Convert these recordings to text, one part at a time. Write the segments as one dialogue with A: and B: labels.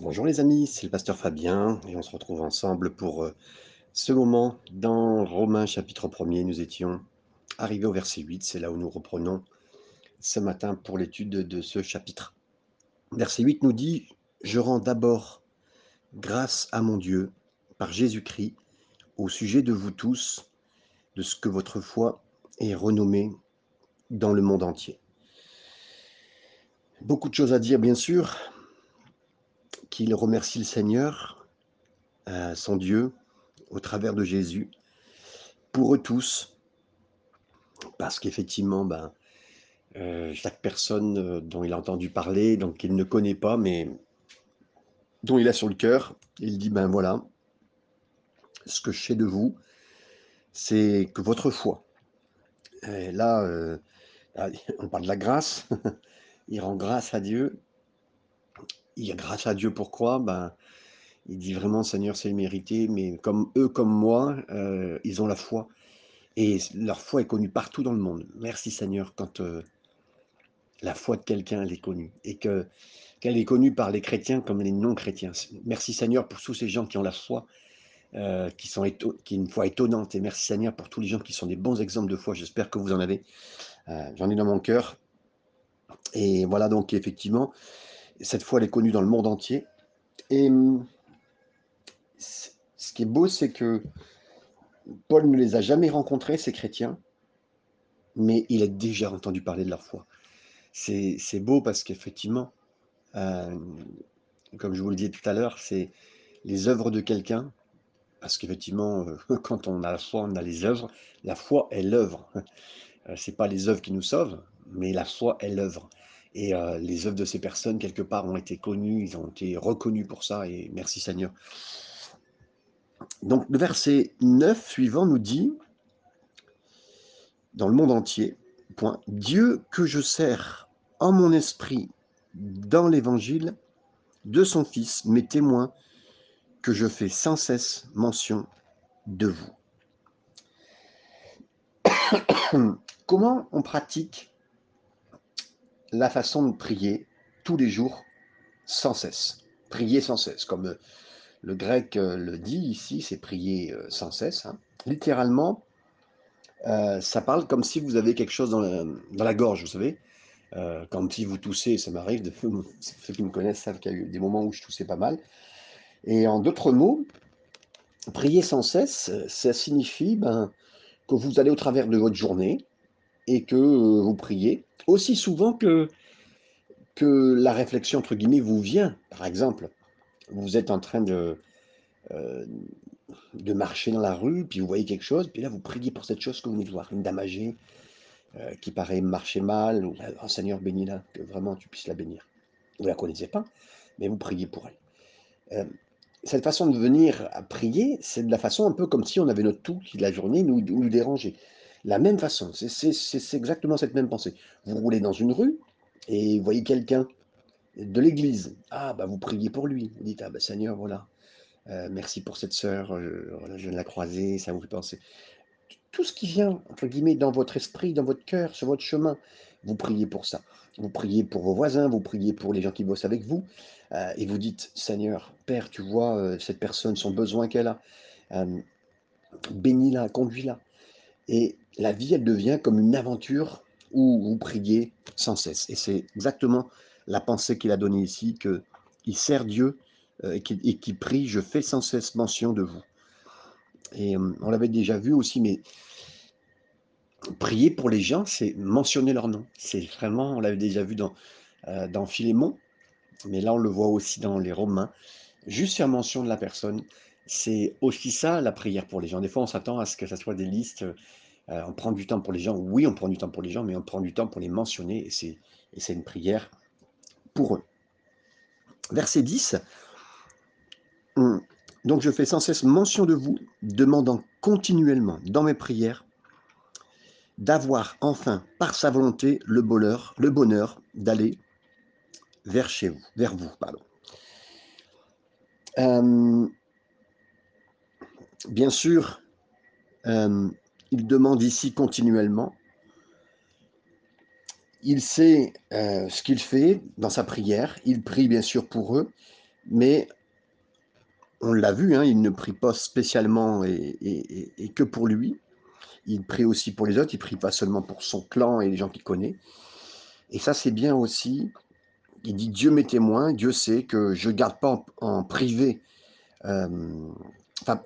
A: Bonjour les amis, c'est le pasteur Fabien et on se retrouve ensemble pour euh, ce moment dans Romains chapitre 1er. Nous étions arrivés au verset 8, c'est là où nous reprenons ce matin pour l'étude de ce chapitre. Verset 8 nous dit, je rends d'abord grâce à mon Dieu par Jésus-Christ au sujet de vous tous, de ce que votre foi est renommée dans le monde entier. Beaucoup de choses à dire bien sûr, qu'il remercie le Seigneur, euh, son Dieu, au travers de Jésus, pour eux tous, parce qu'effectivement, ben, euh, chaque personne euh, dont il a entendu parler, donc qu'il ne connaît pas, mais dont il a sur le cœur, il dit, ben voilà, ce que je sais de vous, c'est que votre foi, là, on parle de la grâce, il rend grâce à Dieu, il grâce à Dieu pourquoi? Ben, Il dit vraiment, Seigneur, c'est mérité, mais comme eux, comme moi, euh, ils ont la foi. Et leur foi est connue partout dans le monde. Merci Seigneur quand euh, la foi de quelqu'un est connue et que qu'elle est connue par les chrétiens comme les non-chrétiens. Merci Seigneur pour tous ces gens qui ont la foi, euh, qui sont qui ont une foi étonnante. Et merci Seigneur pour tous les gens qui sont des bons exemples de foi. J'espère que vous en avez. J'en ai dans mon cœur. Et voilà donc effectivement, cette fois, elle est connue dans le monde entier. Et hum, ce qui est beau, c'est que Paul ne les a jamais rencontrés, ces chrétiens, mais il a déjà entendu parler de leur foi. C'est beau parce qu'effectivement, euh, comme je vous le disais tout à l'heure, c'est les œuvres de quelqu'un, parce qu'effectivement, euh, quand on a la foi, on a les œuvres. La foi est l'œuvre. Euh, c'est pas les œuvres qui nous sauvent, mais la foi est l'œuvre. Et les œuvres de ces personnes, quelque part, ont été connues, ils ont été reconnus pour ça, et merci Seigneur. Donc le verset 9 suivant nous dit, dans le monde entier, Dieu que je sers en mon esprit dans l'évangile de son Fils, mes témoins, que je fais sans cesse mention de vous. Comment on pratique la façon de prier tous les jours sans cesse. Prier sans cesse, comme euh, le grec euh, le dit ici, c'est prier euh, sans cesse. Hein. Littéralement, ça parle comme si vous avez quelque chose dans la, gorge, vous savez. comme si vous toussez, ça m'arrive, de, ceux qui me connaissent savent qu'il y a eu des moments où je toussais pas mal. Et en d'autres mots, prier sans cesse, ça signifie ben, que vous allez au travers de votre journée, et que euh, vous priez aussi souvent que, que la réflexion, entre guillemets, vous vient. Par exemple, vous êtes en train de, euh, de marcher dans la rue, puis vous voyez quelque chose, puis là, vous priez pour cette chose que vous venez de voir, une dame âgée euh, qui paraît marcher mal, ou oh, Seigneur, bénis-la, que vraiment tu puisses la bénir. Vous ne la connaissez pas, mais vous priez pour elle. cette façon de venir à prier, c'est de la façon un peu comme si on avait notre tout qui la journée nous, nous dérangeait la même façon. C'est exactement cette même pensée. Vous roulez dans une rue et vous voyez quelqu'un de l'église. Ah, bah vous priez pour lui. Vous dites, ah, bah Seigneur, voilà. Euh, merci pour cette sœur. je viens de la croiser, ça vous fait penser. Tout ce qui vient, entre guillemets, dans votre esprit, dans votre cœur, sur votre chemin, vous priez pour ça. Vous priez pour vos voisins, vous priez pour les gens qui bossent avec vous, euh, et vous dites, Seigneur, Père, tu vois euh, cette personne, son besoin qu'elle a, bénis-la, conduis-la. Et la vie, elle devient comme une aventure où vous priez sans cesse. Et c'est exactement la pensée qu'il a donnée ici, qu'il sert Dieu euh, et qu'il prie, je fais sans cesse mention de vous. Et euh, on l'avait déjà vu aussi, mais prier pour les gens, c'est mentionner leur nom. C'est vraiment, on l'avait déjà vu dans, euh, dans Philémon, mais là on le voit aussi dans les Romains. Juste faire mention de la personne, c'est aussi ça la prière pour les gens. Des fois, on s'attend à ce que ça soit des listes. Euh, on prend du temps pour les gens. Oui, on prend du temps pour les gens, mais on prend du temps pour les mentionner. Et c'est une prière pour eux. Verset 10. Hum, donc je fais sans cesse mention de vous, demandant continuellement dans mes prières d'avoir enfin, par sa volonté, le bonheur, le bonheur d'aller vers chez vous, vers vous, pardon. Euh, Bien sûr, euh, il demande ici continuellement. Il sait euh, ce qu'il fait dans sa prière. Il prie bien sûr pour eux, Mais on l'a vu, hein, il ne prie pas spécialement et, que pour lui. Il prie aussi pour les autres, il prie pas seulement pour son clan et les gens qu'il connaît. Et ça, c'est bien aussi. Il dit Dieu m'est témoin, Dieu sait que je garde pas en, privé. Euh,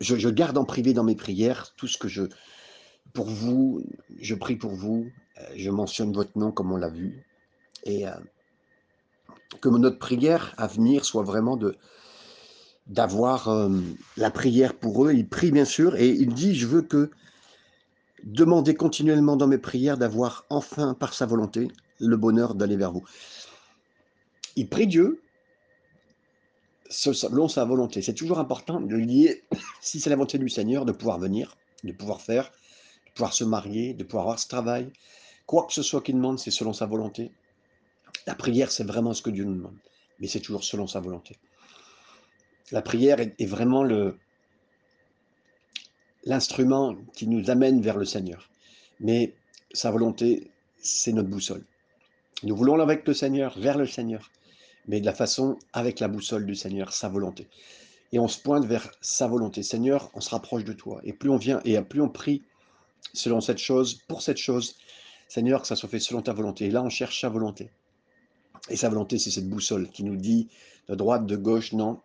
A: je, garde en privé dans mes prières tout ce que je. Pour vous, je prie pour vous, euh, je mentionne votre nom comme on l'a vu. Et euh, que notre prière à venir soit vraiment de, d'avoir euh, la prière pour eux. Il prie bien sûr et il dit, je veux que demander continuellement dans mes prières d'avoir enfin par sa volonté le bonheur d'aller vers vous. Il prie Dieu selon sa volonté. C'est toujours important de lier, si c'est la volonté du Seigneur, de pouvoir venir, de pouvoir faire, pouvoir se marier, de pouvoir avoir ce travail. Quoi que ce soit qu'il demande, c'est selon sa volonté. La prière, c'est vraiment ce que Dieu nous demande, mais c'est toujours selon sa volonté. La prière est, vraiment l'instrument qui nous amène vers le Seigneur. Mais sa volonté, c'est notre boussole. Nous voulons aller avec le Seigneur, vers le Seigneur, mais de la façon avec la boussole du Seigneur, sa volonté. Et on se pointe vers sa volonté. Seigneur, on se rapproche de toi. Et plus on vient, et plus on prie selon cette chose, pour cette chose, Seigneur, que ça soit fait selon ta volonté. Et là, on cherche sa volonté. Et sa volonté, c'est cette boussole qui nous dit de droite, de gauche, non,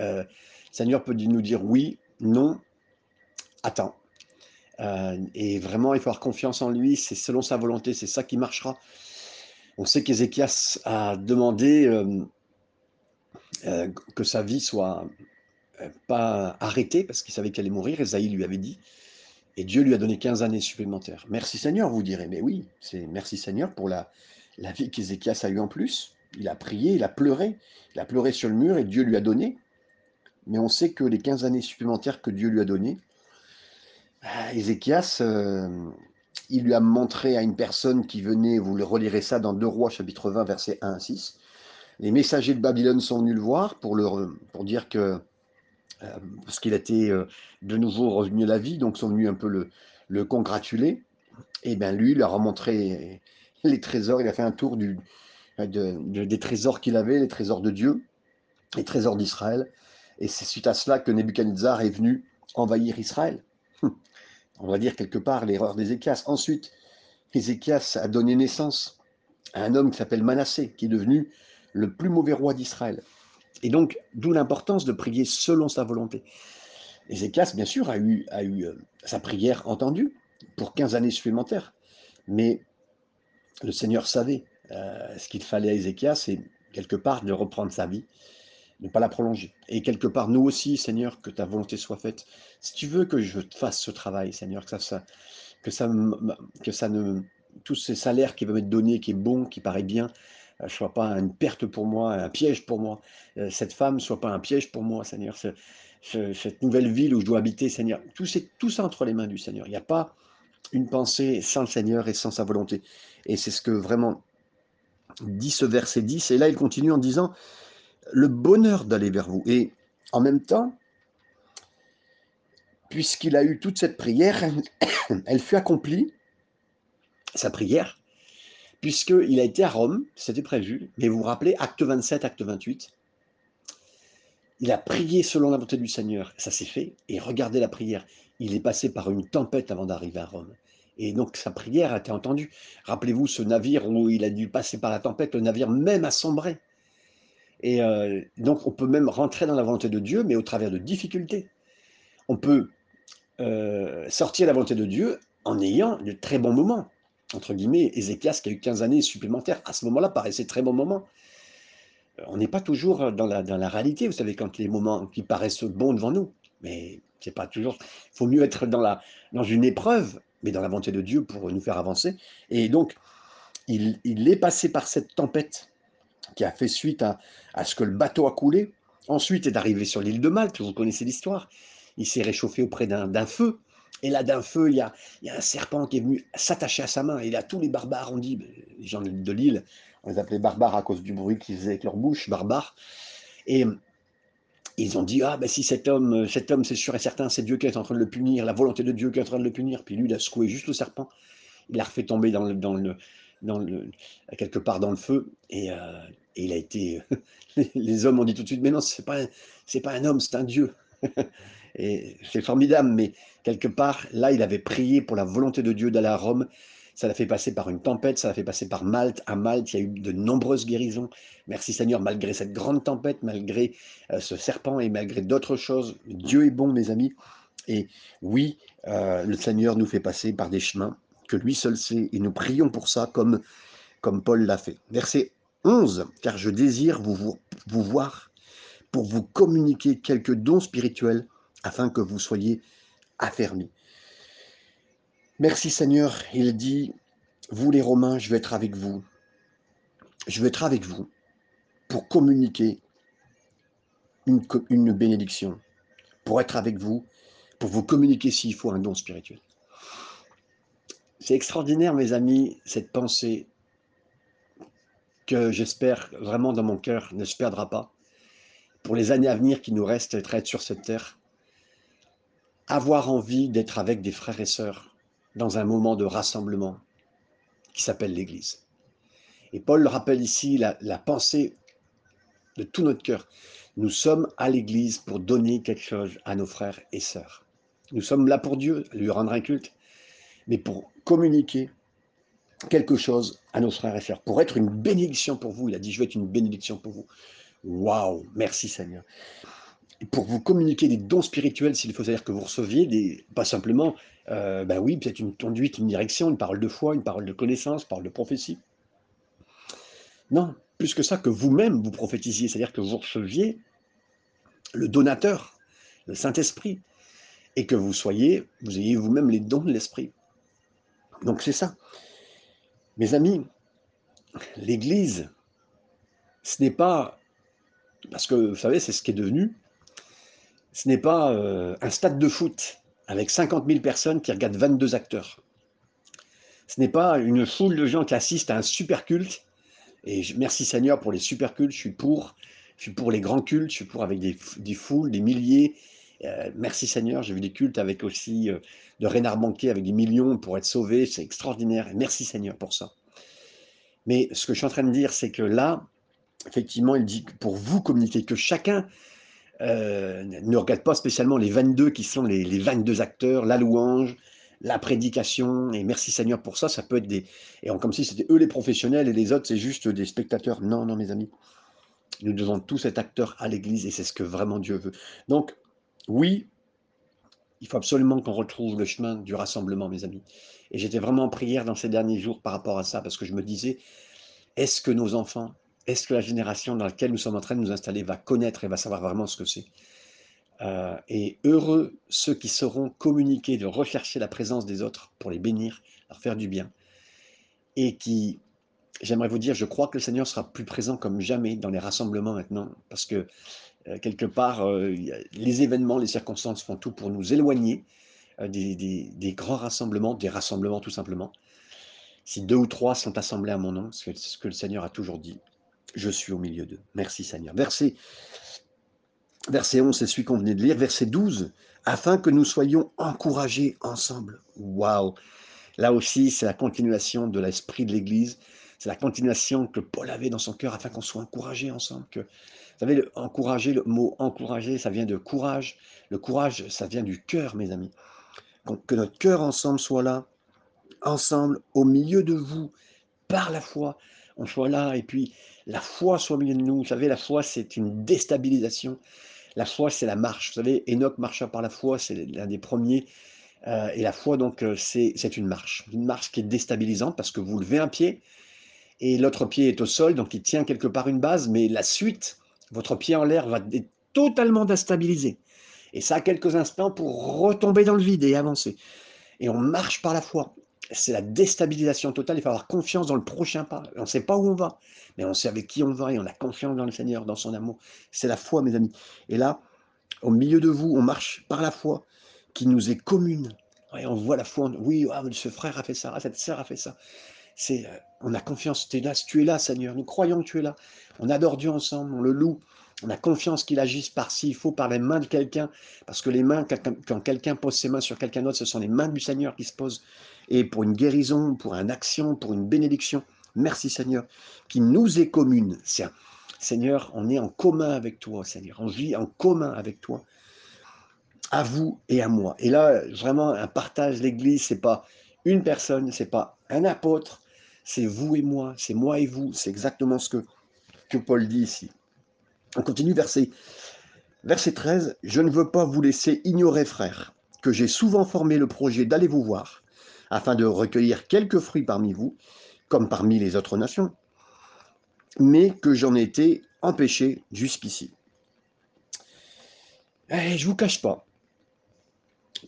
A: euh, Seigneur peut nous dire oui, non, attends. Euh, et vraiment, il faut avoir confiance en lui, c'est selon sa volonté, c'est ça qui marchera. On sait qu'Ézéchias a demandé euh, que sa vie soit pas arrêtée parce qu'il savait qu'elle allait mourir, Esaïe lui avait dit, et Dieu lui a donné 15 années supplémentaires. Merci Seigneur, vous direz, mais oui, c'est merci Seigneur pour la, la vie qu'Ézéchias a eue en plus. Il a prié, il a pleuré, il a pleuré sur le mur et Dieu lui a donné mais on sait que les 15 années supplémentaires que Dieu lui a données, ah, Ézéchias, euh, il lui a montré à une personne qui venait, vous le relirez ça dans 2 Rois chapitre 20 versets 1 à 6, les messagers de Babylone sont venus le voir pour, le, pour dire que, euh, parce qu'il était euh, de nouveau revenu à la vie, donc sont venus un peu le, le congratuler, et bien lui, il leur a montré les trésors, il a fait un tour des trésors qu'il avait, les trésors de Dieu, les trésors d'Israël, et c'est suite à cela que Nebuchadnezzar est venu envahir Israël. On va dire quelque part l'erreur d'Ézéchias. Ensuite, Ézéchias a donné naissance à un homme qui s'appelle Manassé, qui est devenu le plus mauvais roi d'Israël. Et donc, d'où l'importance de prier selon sa volonté. Ézéchias, bien sûr, a eu, euh, sa prière entendue pour 15 années supplémentaires. Mais le Seigneur savait euh, ce qu'il fallait à Ézéchias, c'est quelque part de reprendre sa vie ne pas la prolonger. Et quelque part, nous aussi, Seigneur, que ta volonté soit faite. Si tu veux que je fasse ce travail, Seigneur, que ça, que ça, que ça ne, tous ces salaires qui va m'être donné, qui est bon, qui paraît bien, soit pas une perte pour moi, un piège pour moi. Euh, cette femme soit pas un piège pour moi, Seigneur. cette nouvelle ville où je dois habiter, Seigneur. Tout, tout ça entre les mains du Seigneur. Il n'y a pas une pensée sans le Seigneur et sans sa volonté. Et c'est ce que vraiment dit ce verset 10. Et là, il continue en disant, le bonheur d'aller vers vous. Et en même temps, puisqu'il a eu toute cette prière, elle fut accomplie, sa prière, puisqu'il a été à Rome, c'était prévu, mais vous vous rappelez, acte 27, acte 28, il a prié selon la volonté du Seigneur, ça s'est fait, et regardez la prière, il est passé par une tempête avant d'arriver à Rome. Et donc sa prière a été entendue. Rappelez-vous ce navire où il a dû passer par la tempête, le navire même a sombré. Et euh, donc, on peut même rentrer dans la volonté de Dieu, mais au travers de difficultés. On peut euh, sortir la volonté de Dieu en ayant de très bons moments. Entre guillemets, Ézéchias, qui a eu 15 années supplémentaires, à ce moment-là, paraissait très bons moments. Euh, on n'est pas toujours dans la, dans la réalité, vous savez, quand les moments qui paraissent bons devant nous. Mais c'est pas toujours. Il faut mieux être dans, la, dans une épreuve, mais dans la volonté de Dieu pour nous faire avancer. Et donc, il, il est passé par cette tempête qui a fait suite à, ce que le bateau a coulé. Ensuite est arrivé sur l'île de Malte, vous connaissez l'histoire. Il s'est réchauffé auprès d'un feu. Et là, d'un feu, il y, a, un serpent qui est venu s'attacher à sa main. Et là, tous les barbares ont dit, les gens de l'île, on les appelait barbares à cause du bruit qu'ils faisaient avec leur bouche, barbares. Et ils ont dit, ah ben si cet homme, cet homme c'est sûr et certain, c'est Dieu qui est en train de le punir, la volonté de Dieu qui est en train de le punir. Puis lui, il a secoué juste le serpent. Il l'a refait tomber dans le, quelque part dans le feu, et, il a été. les hommes ont dit tout de suite, mais non, c'est pas, pas un homme, c'est un Dieu. et c'est formidable, mais quelque part, là, il avait prié pour la volonté de Dieu d'aller à Rome, ça l'a fait passer par une tempête, ça l'a fait passer par Malte. À Malte, il y a eu de nombreuses guérisons. Merci Seigneur, malgré cette grande tempête, malgré euh, ce serpent et malgré d'autres choses. Dieu est bon, mes amis. Et oui, euh, le Seigneur nous fait passer par des chemins que lui seul sait. Et nous prions pour ça comme, comme Paul l'a fait. Verset 11, car je désire vous, vous, vous voir pour vous communiquer quelques dons spirituels afin que vous soyez affermis. Merci Seigneur, il dit, vous les Romains, je vais être avec vous. Je vais être avec vous pour communiquer une, bénédiction, pour être avec vous, pour vous communiquer s'il faut un don spirituel. C'est extraordinaire, mes amis, cette pensée que j'espère vraiment dans mon cœur ne se perdra pas pour les années à venir qui nous restent être sur cette terre. Avoir envie d'être avec des frères et sœurs dans un moment de rassemblement qui s'appelle l'Église. Et Paul le rappelle ici la, la pensée de tout notre cœur. Nous sommes à l'Église pour donner quelque chose à nos frères et sœurs. Nous sommes là pour Dieu, lui rendre un culte, mais pour communiquer quelque chose à nos frères et sœurs, pour être une bénédiction pour vous. Il a dit, je vais être une bénédiction pour vous. Waouh, merci Seigneur pour vous communiquer des dons spirituels, s'il faut dire que vous receviez, des, pas simplement, euh, ben oui, peut-être une conduite, une direction, une parole de foi, une parole de connaissance, une parole de prophétie. Non, plus que ça, que vous-même vous prophétisiez, c'est-à-dire que vous receviez le donateur, le Saint-Esprit, et que vous soyez, vous ayez vous-même les dons de l'Esprit. Donc c'est ça. Mes amis, l'Église, ce n'est pas, parce que vous savez, c'est ce qui est devenu, ce n'est pas euh, un stade de foot avec 50 000 personnes qui regardent 22 acteurs. Ce n'est pas une foule de gens qui assistent à un super culte. Et merci Seigneur pour les super cultes, je suis pour. Je suis pour les grands cultes, je suis pour avec des, foules, des milliers. Euh, merci Seigneur, j'ai vu des cultes avec aussi euh, de Rénard Banquet avec des millions pour être sauvés, c'est extraordinaire. merci Seigneur pour ça. Mais ce que je suis en train de dire, c'est que là, effectivement, il dit pour vous communiquer, que chacun euh, ne regarde pas spécialement les 22 qui sont les, les, 22 acteurs, la louange, la prédication, et merci Seigneur pour ça, ça peut être des... Et comme si c'était eux les professionnels et les autres c'est juste des spectateurs. Non, non mes amis, nous devons tous être acteurs à l'Église et c'est ce que vraiment Dieu veut. Donc, oui, il faut absolument qu'on retrouve le chemin du rassemblement, mes amis. Et j'étais vraiment en prière dans ces derniers jours par rapport à ça, parce que je me disais, est-ce que nos enfants est-ce que la génération dans laquelle nous sommes en train de nous installer va connaître et va savoir vraiment ce que c'est? Euh, Et heureux ceux qui sauront communiquer, de rechercher la présence des autres pour les bénir, leur faire du bien. Et qui, j'aimerais vous dire, je crois que le Seigneur sera plus présent comme jamais dans les rassemblements maintenant, parce que euh, quelque part, euh, les événements, les circonstances font tout pour nous éloigner des, des, grands rassemblements, des rassemblements tout simplement. Si deux ou trois sont assemblés à mon nom, c'est ce que le Seigneur a toujours dit, je suis au milieu d'eux. Merci Seigneur. Verset, verset 11, c'est celui qu'on venait de lire. Verset 12, afin que nous soyons encouragés ensemble. Waouh Là aussi, c'est la continuation de l'esprit de l'Église. C'est la continuation que Paul avait dans son cœur afin qu'on soit encouragés ensemble. Que, vous savez, le, encourager, le mot encourager, ça vient de courage. Le courage, ça vient du cœur, mes amis. Que notre cœur ensemble soit là, ensemble, au milieu de vous, par la foi, on soit là et puis la foi soit au milieu de nous. Vous savez, la foi, c'est une déstabilisation. La foi, c'est la marche. Vous savez, Enoch marcha par la foi, c'est l'un des premiers. Euh, et la foi, donc, euh, c'est une marche. Une marche qui est déstabilisante parce que vous levez un pied et l'autre pied est au sol, donc il tient quelque part une base, mais la suite, votre pied en l'air va être totalement déstabilisé. Et ça quelques instants pour retomber dans le vide et avancer. Et on marche par la foi c'est la déstabilisation totale. Il faut avoir confiance dans le prochain pas. On ne sait pas où on va, mais on sait avec qui on va et on a confiance dans le Seigneur, dans son amour. C'est la foi, mes amis. Et là, au milieu de vous, on marche par la foi qui nous est commune. On voit la foi. Oui, ah, ce frère a fait ça, cette sœur a fait ça. C'est, euh, on a confiance. Tu es là, Seigneur. Nous croyons que tu es là. On adore Dieu ensemble, on le loue. On a confiance qu'il agisse par s'il faut, par les mains de quelqu'un, parce que les mains, quand quelqu'un pose ses mains sur quelqu'un d'autre, ce sont les mains du Seigneur qui se posent. Et pour une guérison, pour une action, pour une bénédiction, merci Seigneur, qui nous est commune. Seigneur, on est en commun avec toi, Seigneur. On vit en commun avec toi, à vous et à moi. Et là, vraiment, un partage l'Église, c'est pas une personne, c'est pas un apôtre, c'est vous et moi, c'est moi et vous. C'est exactement ce que, que Paul dit ici. On continue, verset, verset 13. Je ne veux pas vous laisser ignorer, frères, que j'ai souvent formé le projet d'aller vous voir, afin de recueillir quelques fruits parmi vous, comme parmi les autres nations, mais que j'en ai été empêché jusqu'ici. Et eh, je vous cache pas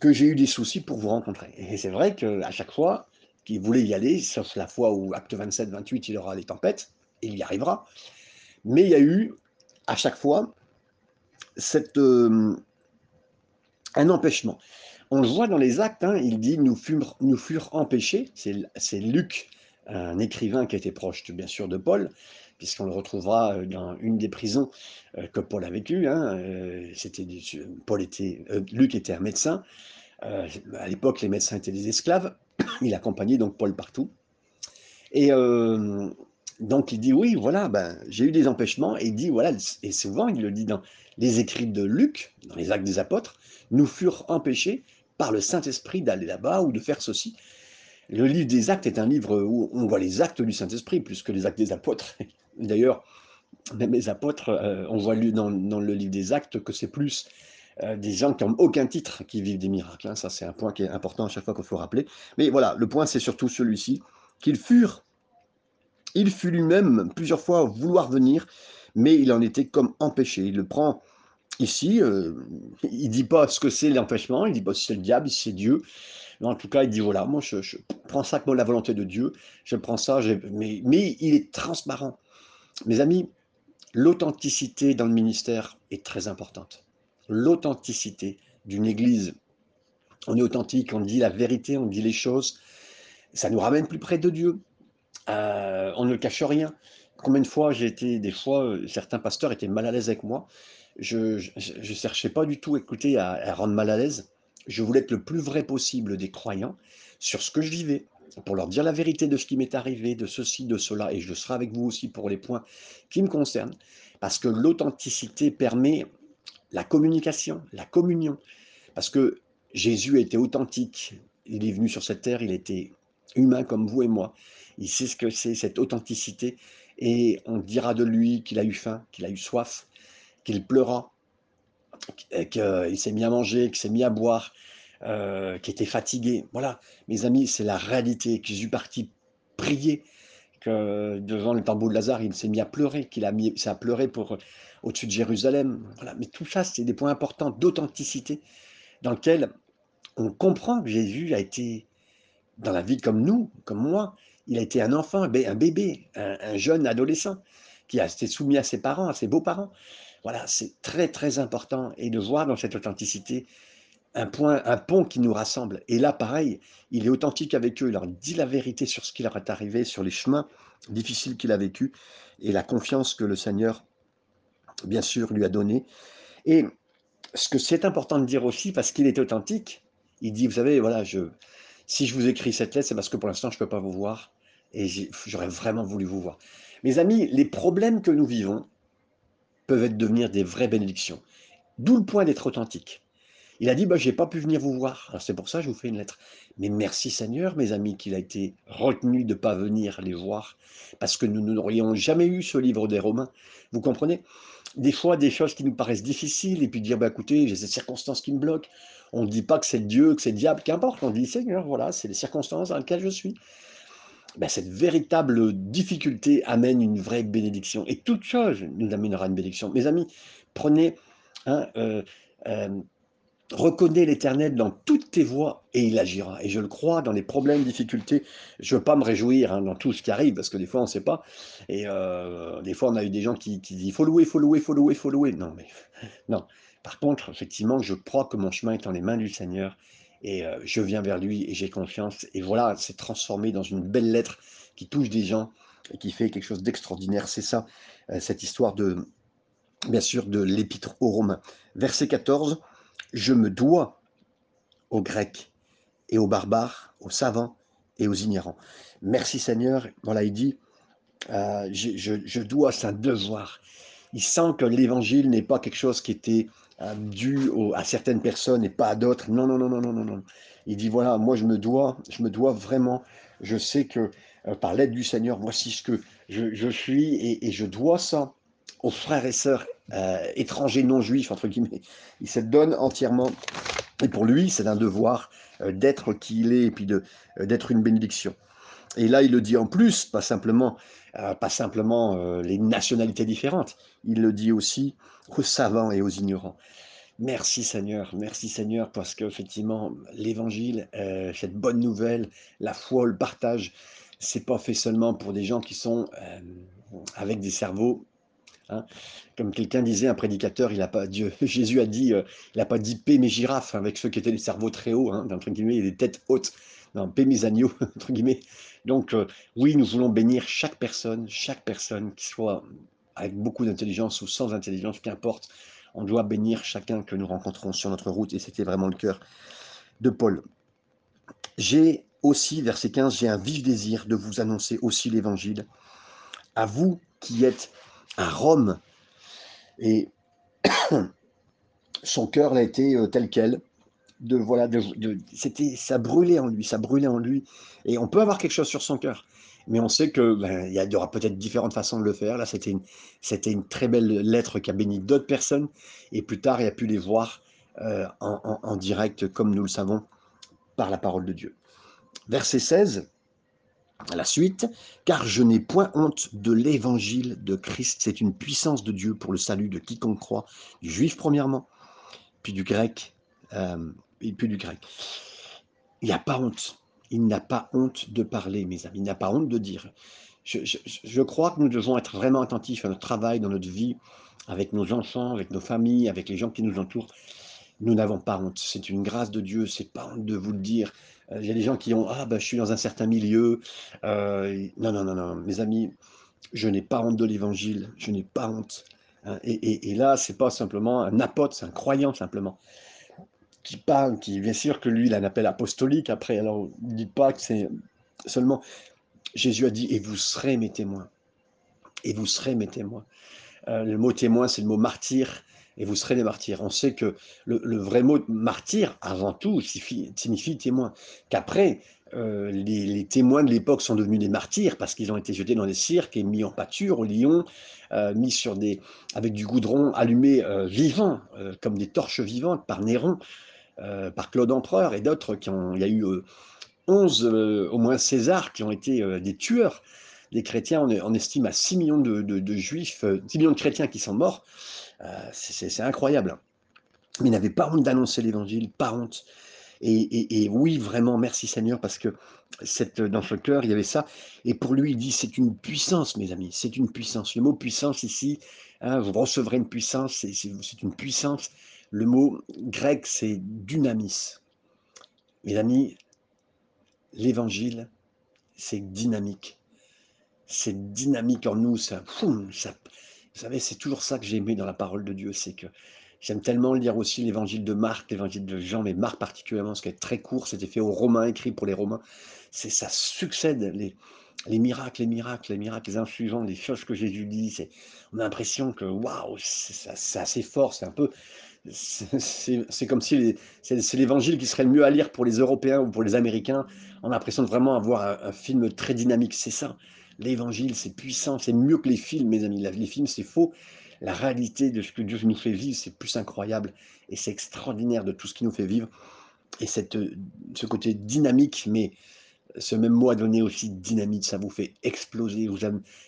A: que j'ai eu des soucis pour vous rencontrer. Et c'est vrai qu'à chaque fois qu'il voulait y aller, sauf la fois où acte 27-28, il aura des tempêtes, il y arrivera. Mais il y a eu à chaque fois cette, euh, un empêchement. On le voit dans les actes, hein, il dit nous furent, empêchés. C'est Luc, un écrivain qui était proche bien sûr de Paul, puisqu'on le retrouvera euh, dans une des prisons euh, que Paul a vécues. Hein, Paul était, Luc était un médecin. à l'époque, les médecins étaient des esclaves. Il accompagnait donc Paul partout. Et donc il dit oui, voilà, ben, j'ai eu des empêchements, et il dit voilà, et souvent il le dit dans les écrits de Luc, dans les actes des apôtres, nous furent empêchés par le Saint-Esprit d'aller là-bas ou de faire ceci. Le livre des actes est un livre où on voit les actes du Saint-Esprit plus que les actes des apôtres. D'ailleurs, même les apôtres, euh, on voit dans, dans, le livre des actes que c'est plus euh, des gens qui n'ont aucun titre qui vivent des miracles. Hein. Ça, c'est un point qui est important à chaque fois qu'il faut rappeler. Mais voilà, le point, c'est surtout celui-ci, qu'ils furent il fut lui-même plusieurs fois vouloir venir, mais il en était comme empêché. Il le prend ici, euh, il dit pas ce que c'est l'empêchement, il dit pas si c'est le diable, si c'est Dieu. Mais en tout cas, il dit voilà, moi je, prends ça comme la volonté de Dieu, je prends ça, mais, mais il est transparent. Mes amis, l'authenticité dans le ministère est très importante. L'authenticité d'une église. On est authentique, on dit la vérité, on dit les choses. Ça nous ramène plus près de Dieu. Euh, on ne cache rien. Combien de fois j'ai été, des fois, euh, certains pasteurs étaient mal à l'aise avec moi. Je ne cherchais pas du tout écouter à, à, rendre mal à l'aise. Je voulais être le plus vrai possible des croyants sur ce que je vivais, pour leur dire la vérité de ce qui m'est arrivé, de ceci, de cela, et je serai avec vous aussi pour les points qui me concernent, parce que l'authenticité permet la communication, la communion, parce que Jésus été authentique, il est venu sur cette terre, il était humain comme vous et moi, il sait ce que c'est cette authenticité et on dira de lui qu'il a eu faim, qu'il a eu soif, qu'il pleura, qu'il s'est mis à manger, qu'il s'est mis à boire, euh, qu'il était fatigué. Voilà, mes amis, c'est la réalité. Jésus parti prier, que devant le tambour de Lazare, il s'est mis à pleurer, qu'il a mis, à pleurer pour au-dessus de Jérusalem. Voilà, mais tout ça, c'est des points importants d'authenticité dans lesquels on comprend que Jésus a été dans la vie comme nous, comme moi, il a été un enfant, un bébé, un, jeune adolescent qui a été soumis à ses parents, à ses beaux-parents. Voilà, c'est très très important et de voir dans cette authenticité un point, un pont qui nous rassemble. Et là, pareil, il est authentique avec eux, il leur dit la vérité sur ce qui leur est arrivé, sur les chemins difficiles qu'il a vécu et la confiance que le Seigneur, bien sûr, lui a donnée. Et ce que c'est important de dire aussi, parce qu'il est authentique, il dit, vous savez, voilà, je, si je vous écris cette lettre, c'est parce que pour l'instant, je ne peux pas vous voir et j'aurais vraiment voulu vous voir. Mes amis, les problèmes que nous vivons peuvent être devenir des vraies bénédictions. D'où le point d'être authentique. Il a dit, bah, je n'ai pas pu venir vous voir. C'est pour ça que je vous fais une lettre. Mais merci Seigneur, mes amis, qu'il a été retenu de ne pas venir les voir, parce que nous n'aurions jamais eu ce livre des Romains. Vous comprenez? Des fois, des choses qui nous paraissent difficiles, et puis dire, bah, écoutez, j'ai cette circonstance qui me bloque. On ne dit pas que c'est Dieu, que c'est le diable, qu'importe. On dit, Seigneur, voilà, c'est les circonstances dans lesquelles je suis. Ben, cette véritable difficulté amène une vraie bénédiction. Et toute chose nous amènera une bénédiction. Mes amis, prenez, hein, euh, euh, reconnais l'Éternel dans toutes tes voies et il agira. Et je le crois dans les problèmes, difficultés. Je ne veux pas me réjouir hein, dans tout ce qui arrive parce que des fois on ne sait pas. Et euh, des fois on a eu des gens qui, qui disent faut louer, faut louer, faut louer, faut louer. Non, mais non. Par contre, effectivement, je crois que mon chemin est dans les mains du Seigneur et euh, je viens vers lui et j'ai confiance. Et voilà, c'est transformé dans une belle lettre qui touche des gens et qui fait quelque chose d'extraordinaire. C'est ça, euh, cette histoire de, bien sûr, de l'Épître aux Romains. Verset 14, je me dois aux Grecs et aux barbares, aux savants et aux ignorants. Merci Seigneur, voilà, il dit, euh, je, dois, c'est un devoir. Il sent que l'évangile n'est pas quelque chose qui était euh, dû à certaines personnes et pas à d'autres. Non, non, non, non, non, non. Il dit, voilà, moi je me dois, je me dois vraiment, je sais que euh, par l'aide du Seigneur, voici ce que je, suis et, je dois ça aux frères et sœurs étrangers non juifs, entre guillemets. Il se donne entièrement. Et pour lui, c'est un devoir d'être qui il est et puis d'être une bénédiction. Et là, il le dit en plus, pas simplement, euh, pas simplement euh, les nationalités différentes, il le dit aussi aux savants et aux ignorants. Merci Seigneur, merci Seigneur, parce qu'effectivement, l'évangile, euh, cette bonne nouvelle, la foi, le partage, c'est pas fait seulement pour des gens qui sont avec des cerveaux. Hein. Comme quelqu'un disait, un prédicateur, il a pas Dieu, Jésus a dit, il n'a pas dit paix mes girafes, avec ceux qui étaient des cerveaux très hauts, hein, entre guillemets, et des têtes hautes. Non, paix mes agneaux, entre guillemets. Donc, euh, oui, nous voulons bénir chaque personne, chaque personne, qui soit avec beaucoup d'intelligence ou sans intelligence, qu'importe. On doit bénir chacun que nous rencontrons sur notre route, et c'était vraiment le cœur de Paul. J'ai aussi, verset 15, j'ai un vif désir de vous annoncer aussi l'évangile à vous qui êtes à Rome. Et son cœur a été euh, tel quel de voilà, de, c'était, ça brûlait en lui, ça brûlait en lui. Et on peut avoir quelque chose sur son cœur, mais on sait que ben, y, aura peut-être différentes façons de le faire. Là, c'était une, très belle lettre qui a béni d'autres personnes, et plus tard, il a pu les voir euh, en, direct, comme nous le savons, par la parole de Dieu. Verset 16. À la suite, car je n'ai point honte de l'évangile de Christ, c'est une puissance de Dieu pour le salut de quiconque croit, du juif premièrement, puis du grec, euh, puis du grec. Il n'y a pas honte. Il n'a pas honte de parler, mes amis. Il n'a pas honte de dire. Je, crois que nous devons être vraiment attentifs à notre travail, dans notre vie, avec nos enfants, avec nos familles, avec les gens qui nous entourent. Nous n'avons pas honte. C'est une grâce de Dieu. C'est pas honte de vous le dire. Euh, il y a des gens qui ont ah ben je suis dans un certain milieu. Euh, non non non non, mes amis, je n'ai pas honte de l'Évangile. Je n'ai pas honte. Hein. Et, et, et, là, c'est pas simplement un apôtre, c'est un croyant simplement qui parle, qui bien sûr que lui, il a un appel apostolique après. Alors, ne dites pas que c'est seulement. Jésus a dit Et vous serez mes témoins. Et vous serez mes témoins. Euh, le mot témoin, c'est le mot martyr. Et vous serez des martyrs. On sait que le, vrai mot martyr, avant tout, signifie, témoin. Qu'après, euh, les, témoins de l'époque sont devenus des martyrs parce qu'ils ont été jetés dans des cirques et mis en pâture au lion, euh, mis sur des, avec du goudron allumé vivant, comme des torches vivantes par Néron. Euh, par Claude Empereur et d'autres. Il y a eu 11, euh, euh, au moins César, qui ont été des tueurs des chrétiens. On, estime à 6 millions de, juifs, 6 millions de chrétiens qui sont morts. c'est incroyable. Mais il n'avait pas honte d'annoncer l'évangile, pas honte. Et, oui, vraiment, merci Seigneur, parce que cette, dans ce cœur, il y avait ça. Et pour lui, il dit, c'est une puissance, mes amis, c'est une puissance. Le mot puissance ici, hein, vous recevrez une puissance, c'est une puissance. Le mot grec, c'est dynamis. Mes amis, l'évangile, c'est dynamique. C'est dynamique en nous. Ça, ça, vous savez, c'est toujours ça que j'ai aimé dans la parole de Dieu. C'est que j'aime tellement lire aussi l'évangile de Marc, l'évangile de Jean, mais Marc particulièrement, ce qui est très court, c'était fait aux Romains, écrit pour les Romains. C'est Ça succède. Les, les miracles, les miracles, les miracles, les infusions, les choses que Jésus dit, on a l'impression que waouh, c'est assez fort, c'est un peu, c'est comme si c'est l'évangile qui serait le mieux à lire pour les Européens ou pour les Américains. On a l'impression de vraiment avoir un, film très dynamique. C'est ça. L'évangile, c'est puissant. C'est mieux que les films, mes amis. Les films, c'est faux. La réalité de ce que Dieu nous fait vivre, c'est plus incroyable. Et c'est extraordinaire de tout ce qu'il nous fait vivre. Et cette, ce côté dynamique, mais ce même mot a donné aussi dynamite, ça vous fait exploser, vous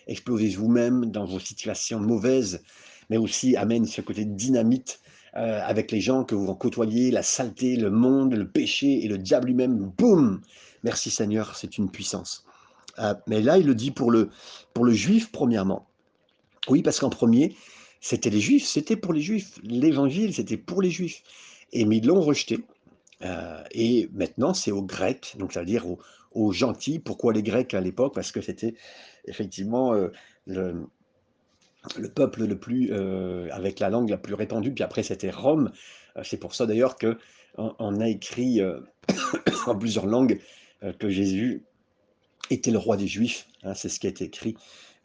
A: exploser vous-même dans vos situations mauvaises, mais aussi amène ce côté dynamite euh, avec les gens que vous côtoyez, la saleté, le monde, le péché et le diable lui-même. Boum Merci Seigneur, c'est une puissance. Euh, mais là, il le dit pour le, pour le juif, premièrement. Oui, parce qu'en premier, c'était les juifs, c'était pour les juifs. L'évangile, c'était pour les juifs. Et mais ils l'ont rejeté. Euh, et maintenant, c'est aux Grecs, donc c'est-à-dire aux, aux, gentils. Pourquoi les Grecs à l'époque? Parce que c'était effectivement le peuple le plus, euh, avec la langue la plus répandue, puis après c'était Rome. Euh, c'est pour ça d'ailleurs qu'on on a écrit euh, en plusieurs langues que Jésus était le roi des Juifs. Hein, c'est ce qui a été écrit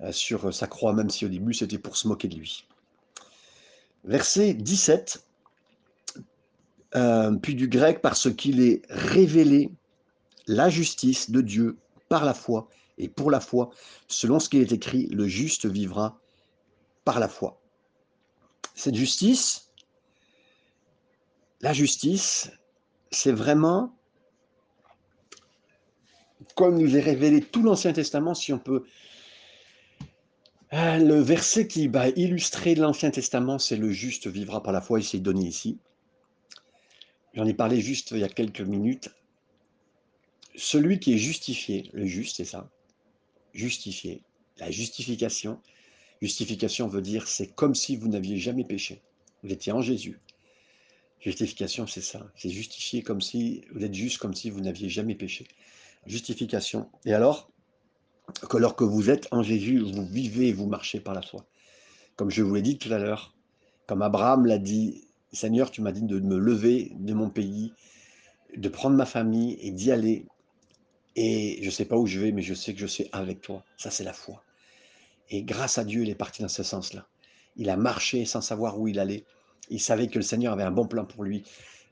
A: sur sa croix, même si au début c'était pour se moquer de lui. Verset 17, puis du grec, parce qu'il est révélé la justice de Dieu par la foi et pour la foi, selon ce qui est écrit, le juste vivra par la foi. Cette justice, la justice, c'est vraiment comme nous est révélé tout l'Ancien Testament, si on peut. Euh, le verset qui va illustrer l'Ancien Testament, c'est le juste vivra par la foi, il s'est donné ici. J'en ai parlé juste il y a quelques minutes. Celui qui est justifié, le juste, c'est ça, justifié, la justification. Justification veut dire c'est comme si vous n'aviez jamais péché. Vous étiez en Jésus. Justification, c'est ça. C'est justifié comme si vous êtes juste comme si vous n'aviez jamais péché. Justification. Et alors, que alors que vous êtes en Jésus, vous vivez vous marchez par la foi. Comme je vous l'ai dit tout à l'heure, comme Abraham l'a dit, Seigneur, tu m'as dit de me lever de mon pays, de prendre ma famille et d'y aller et je ne sais pas où je vais, mais je sais que je suis avec toi. Ça, c'est la foi. Et grâce à Dieu, il est parti dans ce sens-là. Il a marché sans savoir où il allait. Il savait que le Seigneur avait un bon plan pour lui.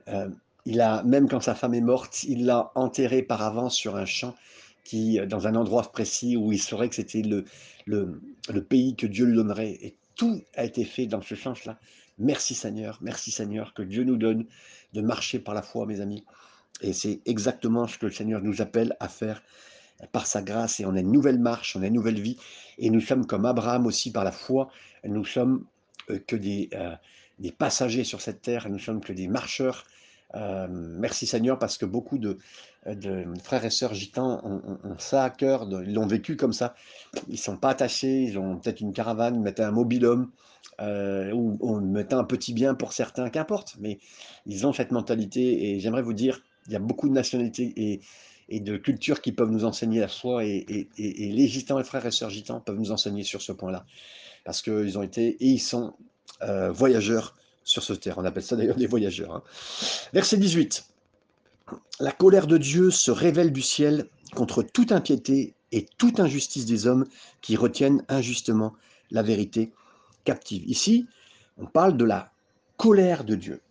A: Euh, il a, même quand sa femme est morte, il l'a enterré par avance sur un champ qui, dans un endroit précis où il saurait que c'était le, le, le, pays que Dieu lui donnerait. Et tout a été fait dans ce sens-là. Merci Seigneur, merci Seigneur, que Dieu nous donne de marcher par la foi, mes amis. Et c'est exactement ce que le Seigneur nous appelle à faire par sa grâce. Et on a une nouvelle marche, on a une nouvelle vie. Et nous sommes comme Abraham aussi par la foi. Nous sommes euh, que des, euh, des passagers sur cette terre. Nous sommes que des marcheurs. Euh, merci Seigneur parce que beaucoup de, de frères et sœurs gitans ont, ça à cœur, ils l'ont vécu comme ça. Ils ne sont pas attachés, ils ont peut-être une caravane, mettaient un mobilhome ou on mettait un petit bien pour certains, qu'importe, mais ils ont cette mentalité et j'aimerais vous dire, il y a beaucoup de nationalités et, et de cultures qui peuvent nous enseigner la foi et, les gitans et frères et sœurs gitans peuvent nous enseigner sur ce point-là. Parce qu'ils ont été et ils sont euh, voyageurs sur ce terre. On appelle ça d'ailleurs des voyageurs. Hein. Verset 18. La colère de Dieu se révèle du ciel contre toute impiété et toute injustice des hommes qui retiennent injustement la vérité captive. Ici, on parle de la colère de Dieu.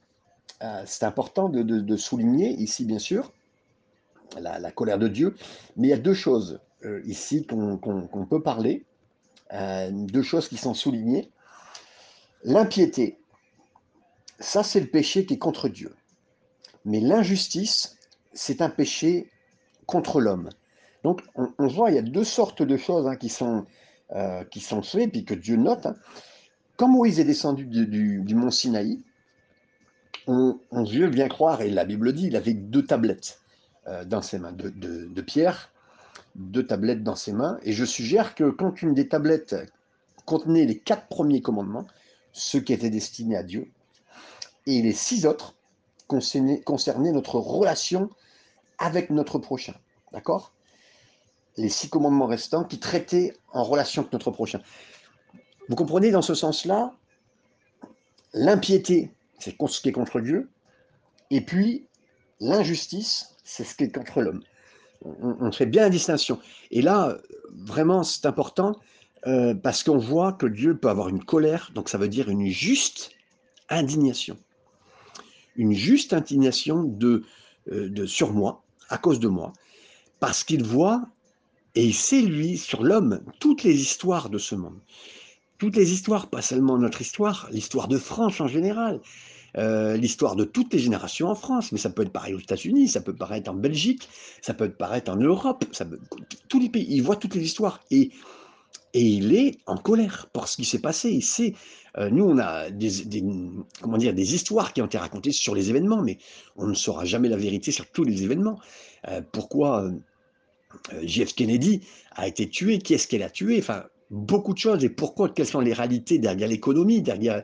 A: Euh, c'est important de, souligner ici, bien sûr, la, colère de Dieu, mais il y a deux choses euh, ici qu'on peut parler, euh, deux choses qui sont soulignées. L'impiété, ça c'est le péché qui est contre Dieu. Mais l'injustice, c'est un péché contre l'homme. Donc on, voit, il y a deux sortes de choses hein, qui, sont, qui sont faites, puis que Dieu note. Hein. Quand Moïse est descendu du mont Sinaï, on, veut bien croire, et la Bible dit, il avait deux tablettes euh, dans ses mains, de, pierre, deux tablettes dans ses mains, et je suggère que quand une des tablettes contenait les quatre premiers commandements, ceux qui étaient destinés à Dieu, et les six autres concernaient, concernaient notre relation avec notre prochain. D'accord? Les six commandements restants qui traitaient en relation avec notre prochain. Vous comprenez dans ce sens-là, l'impiété c'est ce qui est contre Dieu. Et puis, l'injustice, c'est ce qui est contre l'homme. On, fait bien la distinction. Et là, vraiment, c'est important euh, parce qu'on voit que Dieu peut avoir une colère, donc ça veut dire une juste indignation. Une juste indignation de, euh, de sur moi, à cause de moi, parce qu'il voit et sait, lui, sur l'homme, toutes les histoires de ce monde. Toutes les histoires, pas seulement notre histoire, l'histoire de France en général, euh, l'histoire de toutes les générations en France, mais ça peut être pareil aux États-Unis, ça peut paraître en Belgique, ça peut paraître en Europe, tous les pays, il voit toutes les histoires et, et il est en colère pour ce qui s'est passé. Il sait, euh, nous on a des, comment dire, des histoires qui ont été racontées sur les événements, mais on ne saura jamais la vérité sur tous les événements. Euh, pourquoi JF Kennedy a été tué, qui est-ce qu'elle a tué, beaucoup de choses et pourquoi, quelles sont les réalités derrière l'économie, derrière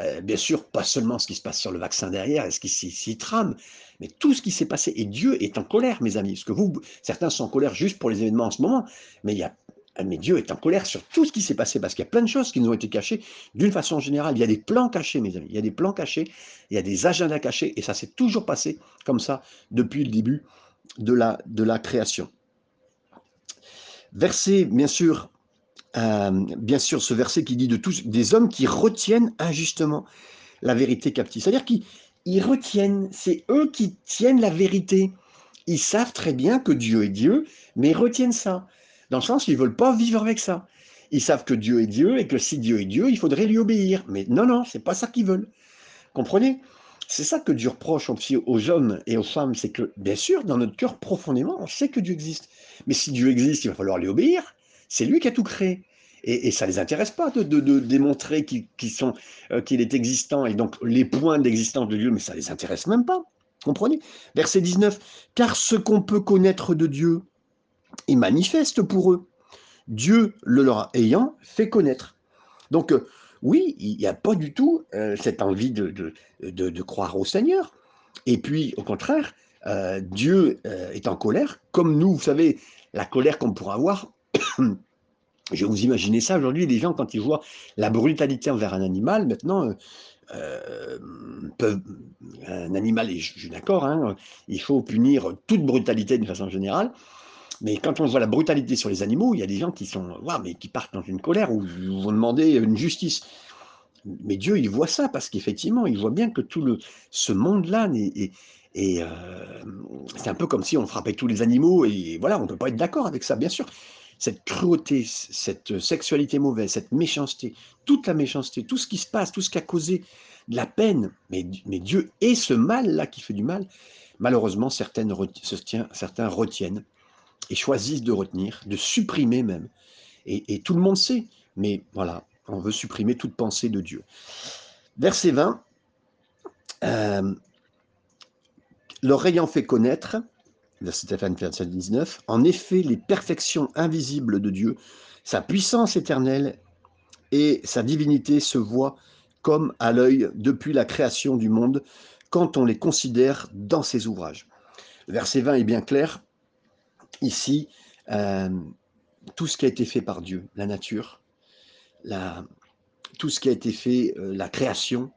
A: euh, bien sûr, pas seulement ce qui se passe sur le vaccin derrière, ce qui s'y trame, mais tout ce qui s'est passé. Et Dieu est en colère, mes amis. Parce que vous, certains sont en colère juste pour les événements en ce moment, mais il y a mais Dieu est en colère sur tout ce qui s'est passé, parce qu'il y a plein de choses qui nous ont été cachées d'une façon générale. Il y a des plans cachés, mes amis, il y a des plans cachés, il y a des agendas cachés, et ça s'est toujours passé comme ça depuis le début de la, de la création. Verset, bien sûr, euh, bien sûr, ce verset qui dit de tous, des hommes qui retiennent injustement la vérité captive. C'est-à-dire qu'ils retiennent, c'est eux qui tiennent la vérité. Ils savent très bien que Dieu est Dieu, mais ils retiennent ça. Dans le sens, ils ne veulent pas vivre avec ça. Ils savent que Dieu est Dieu et que si Dieu est Dieu, il faudrait lui obéir. Mais non, non, c'est pas ça qu'ils veulent. Comprenez? C'est ça que Dieu reproche aux hommes et aux femmes, c'est que, bien sûr, dans notre cœur, profondément, on sait que Dieu existe. Mais si Dieu existe, il va falloir lui obéir. C'est lui qui a tout créé. Et, ça ne les intéresse pas de, démontrer euh, qu'il est existant et donc les points d'existence de Dieu, mais ça ne les intéresse même pas. Comprenez? Verset 19. Car ce qu'on peut connaître de Dieu, et manifeste pour eux. Dieu le leur ayant fait connaître. Donc, euh, oui, il n'y a pas du tout euh, cette envie de, croire au Seigneur. Et puis, au contraire, Dieu est en colère, comme nous, vous savez, la colère qu'on pourrait avoir. Je vous imaginer ça aujourd'hui, les gens, quand ils voient la brutalité envers un animal, maintenant, peuvent, un animal, et je suis d'accord, hein, il faut punir toute brutalité d'une façon générale, mais quand on voit la brutalité sur les animaux, il y a des gens qui sont, mais qui partent dans une colère ou vont demander une justice. Mais Dieu, il voit ça parce qu'effectivement, il voit bien que tout le, ce monde-là euh, c'est un peu comme si on frappait tous les animaux et voilà, on ne peut pas être d'accord avec ça, bien sûr. Cette cruauté, cette sexualité mauvaise, cette méchanceté, toute la méchanceté, tout ce qui se passe, tout ce qui a causé de la peine, mais, mais Dieu est ce mal-là qui fait du mal. Malheureusement, certaines, certains retiennent et choisissent de retenir, de supprimer même. Et, tout le monde sait, mais voilà, on veut supprimer toute pensée de Dieu. Verset 20, euh, leur ayant fait connaître, verset 19, en effet, les perfections invisibles de Dieu, sa puissance éternelle et sa divinité se voient comme à l'œil depuis la création du monde, quand on les considère dans ses ouvrages. verset 20 est bien clair, ici euh, tout ce qui a été fait par Dieu, la nature, tout ce qui a été fait, euh, la création,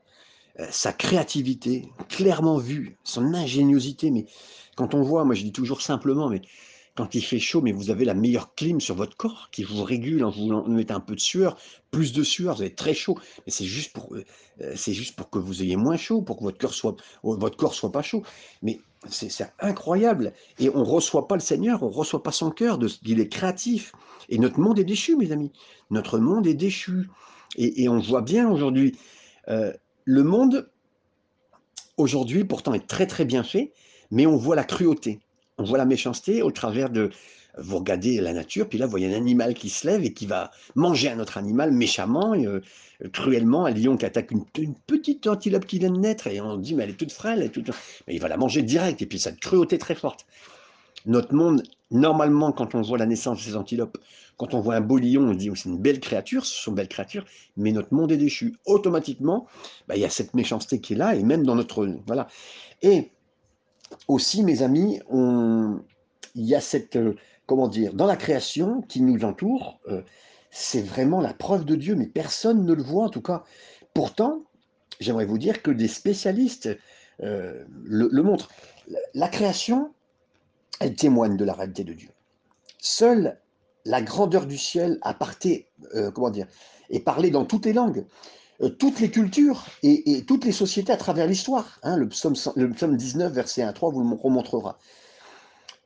A: euh, sa créativité, clairement vue, son ingéniosité. Mais quand on voit, moi je dis toujours simplement, mais quand il fait chaud, mais vous avez la meilleure clim sur votre corps qui vous régule en vous mettez un peu de sueur, plus de sueur, vous êtes très chaud. Mais c'est juste pour, euh, c'est juste pour que vous ayez moins chaud, pour que votre cœur soit, votre corps soit pas chaud. Mais c'est incroyable. Et on reçoit pas le Seigneur, on reçoit pas son cœur il est créatif. Et notre monde est déchu, mes amis. Notre monde est déchu. Et, on voit bien aujourd'hui, euh, le monde aujourd'hui pourtant est très très bien fait, mais on voit la cruauté on voit la méchanceté au travers de... Vous regardez la nature, puis là, vous voyez un animal qui se lève et qui va manger un autre animal méchamment, euh, cruellement, un lion qui attaque une, petite antilope qui vient de naître, et on dit, mais elle est toute frêle, elle toute... mais il va la manger direct, et puis cette cruauté très forte. Notre monde, normalement, quand on voit la naissance de ces antilopes, quand on voit un beau lion, on dit, oh, c'est une belle créature, ce sont belles créatures, mais notre monde est déchu. Automatiquement, bah, il y a cette méchanceté qui est là, et même dans notre... Voilà. Et aussi, mes amis, il y a cette, euh, comment dire, dans la création qui nous entoure, euh, c'est vraiment la preuve de Dieu, mais personne ne le voit en tout cas. Pourtant, j'aimerais vous dire que des spécialistes euh, le, montrent. La création, elle témoigne de la réalité de Dieu. Seule la grandeur du ciel a parté, comment dire, est parlée dans toutes les langues. Euh, toutes les cultures et, toutes les sociétés à travers l'histoire. Hein, le, psaume, le, psaume, 19, verset 1 3, vous le remontrera.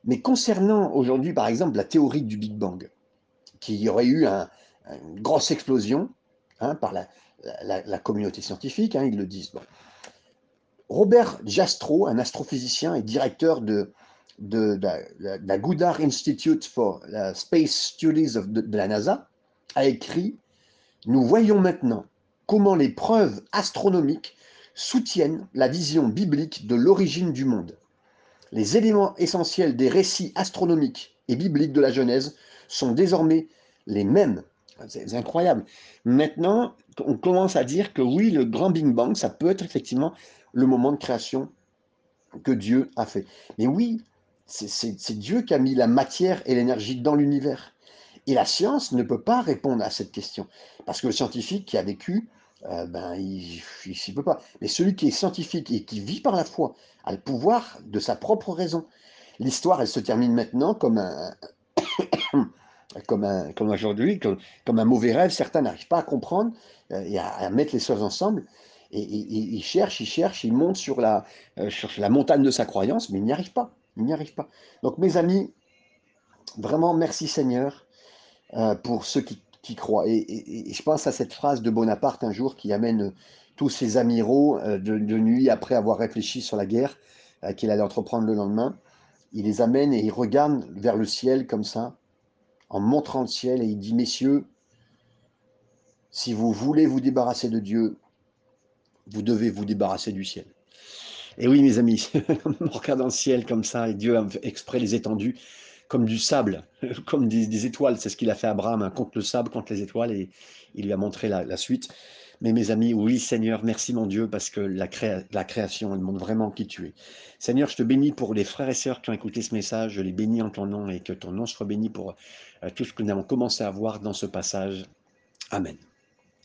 A: Mais concernant aujourd'hui, par exemple, la théorie du Big Bang, qui aurait eu une grosse explosion hein, par la, communauté scientifique, hein, ils le disent. Robert Jastrow, un astrophysicien et directeur de, la, Goddard Institute for Space Studies of, de la NASA, a écrit Nous voyons maintenant comment les preuves astronomiques soutiennent la vision biblique de l'origine du monde. Les éléments essentiels des récits astronomiques et bibliques de la Genèse sont désormais les mêmes. C'est incroyable. Maintenant, on commence à dire que oui, le grand Big Bang, ça peut être effectivement le moment de création que Dieu a fait. Mais oui, c'est Dieu qui a mis la matière et l'énergie dans l'univers. Et la science ne peut pas répondre à cette question. Parce que le scientifique qui a vécu, euh, ben, il ne peut pas. Mais celui qui est scientifique et qui vit par la foi a le pouvoir de sa propre raison. L'histoire, elle se termine maintenant comme un, aujourd'hui, comme, un mauvais rêve. Certains n'arrivent pas à comprendre euh, et à, mettre les choses ensemble. Et, ils cherchent, ils cherchent, ils montent sur la, euh, sur la montagne de sa croyance, mais ils n'y arrivent pas. Ils n'y arrivent pas. Donc, mes amis, vraiment, merci Seigneur euh, pour ceux qui, croient. Et, je pense à cette phrase de Bonaparte un jour qui amène tous ses amiraux de, de nuit après avoir réfléchi sur la guerre qu'il allait entreprendre le lendemain il les amène et il regarde vers le ciel comme ça, en montrant le ciel, et il dit, messieurs, si vous voulez vous débarrasser de Dieu, vous devez vous débarrasser du ciel. Et oui, mes amis, on regarde dans le ciel comme ça, et Dieu a exprès les étendues comme du sable, comme des, étoiles. C'est ce qu'il a fait Abraham, hein, contre le sable, contre les étoiles, et il lui a montré la suite. Mais mes amis, oui Seigneur, merci mon Dieu, parce que la, la création, elle montre vraiment qui tu es. Seigneur, je te bénis pour les frères et sœurs qui ont écouté ce message, je les bénis en ton nom et que ton nom soit béni pour euh, tout ce que nous avons commencé à voir dans ce passage. Amen.